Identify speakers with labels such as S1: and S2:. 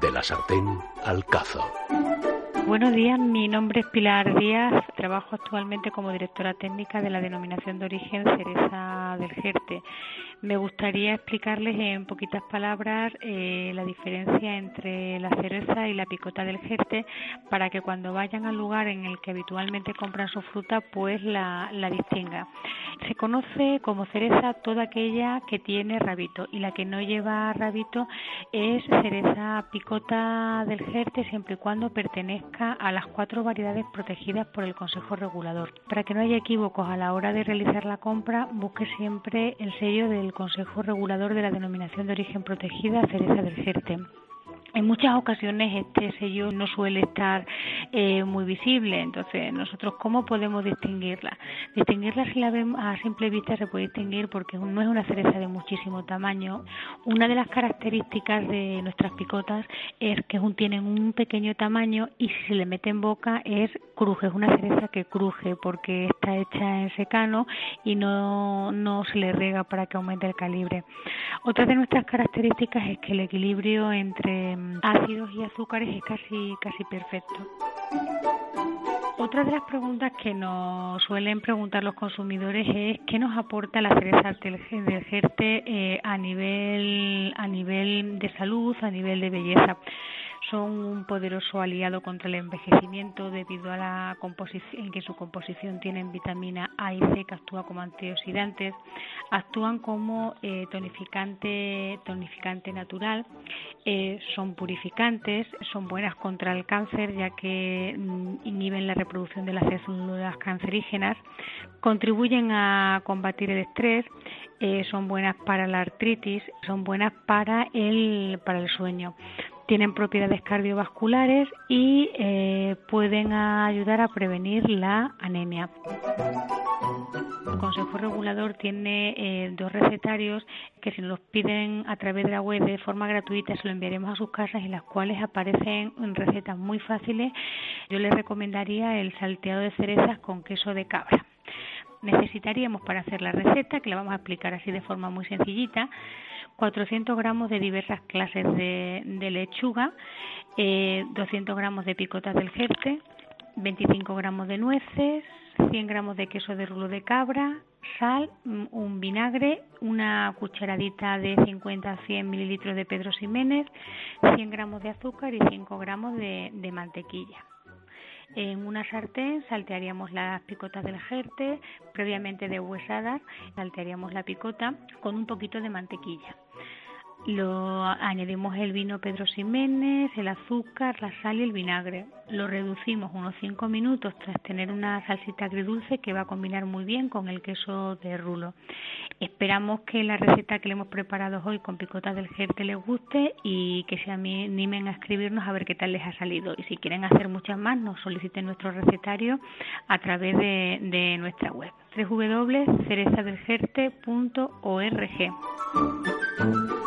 S1: De la sartén al cazo.
S2: Buenos días, mi nombre es Pilar Díaz, trabajo actualmente como directora técnica de la denominación de origen Cereza del Jerte. Me gustaría explicarles en poquitas palabras eh, la diferencia entre la cereza y la picota del Jerte para que cuando vayan al lugar en el que habitualmente compran su fruta pues la, la distinga. Se conoce como cereza toda aquella que tiene rabito y la que no lleva rabito es cereza picota del Jerte siempre y cuando pertenezca a las cuatro variedades protegidas por el Consejo Regulador. Para que no haya equívocos a la hora de realizar la compra, busque siempre el sello del Consejo Regulador de la Denominación de Origen Protegida Cereza del Jerte. En muchas ocasiones este sello no suele estar eh, muy visible, entonces nosotros cómo podemos distinguirla. Distinguirla si la vemos a simple vista se puede distinguir porque no es una cereza de muchísimo tamaño. Una de las características de nuestras picotas es que tienen un pequeño tamaño y si se le mete en boca es cruje, es una cereza que cruje porque está hecha en secano y no, no se le rega para que aumente el calibre. Otra de nuestras características es que el equilibrio entre ácidos y azúcares es casi, casi perfecto. Otra de las preguntas que nos suelen preguntar los consumidores es qué nos aporta la cereza del Gerte eh, a nivel a nivel de salud, a nivel de belleza son un poderoso aliado contra el envejecimiento debido a la composición en que su composición tienen vitamina A y C que actúa como antioxidantes, actúan como eh, tonificante tonificante natural, eh, son purificantes, son buenas contra el cáncer ya que mm, inhiben la reproducción de las células cancerígenas, contribuyen a combatir el estrés, eh, son buenas para la artritis, son buenas para el para el sueño tienen propiedades cardiovasculares y pueden ayudar a prevenir la anemia. El Consejo Regulador tiene eh, dos recetarios que si nos los piden a través de la web de forma gratuita se lo enviaremos a sus casas en las cuales aparecen recetas muy fáciles. Yo les recomendaría el salteado de cerezas con queso de cabra. Necesitaríamos para hacer la receta, que la vamos a explicar así de forma muy sencillita, 400 gramos de diversas clases de, lechuga, 200 eh, gramos de picotas del jerte, 25 gramos de nueces, 100 gramos de queso de rulo de cabra, sal, mm, un vinagre, una cucharadita de 50 a 100 mililitros de Pedro Ximénez, 100 gramos de azúcar y 5 gramos de mantequilla. En una sartén saltearíamos las picotas del jerte, previamente deshuesadas, saltearíamos la picota con un poquito de mantequilla. Lo añadimos el vino Pedro Ximénez, el azúcar, la sal y el vinagre. Lo reducimos unos 5 minutos tras tener una salsita agridulce que va a combinar muy bien con el queso de rulo. Esperamos que la receta que le hemos preparado hoy con picotas del jerte les guste y que se animen a escribirnos a ver qué tal les ha salido. Y si quieren hacer muchas más, nos soliciten nuestro recetario a través de, nuestra web www.cerezadelgerte.org.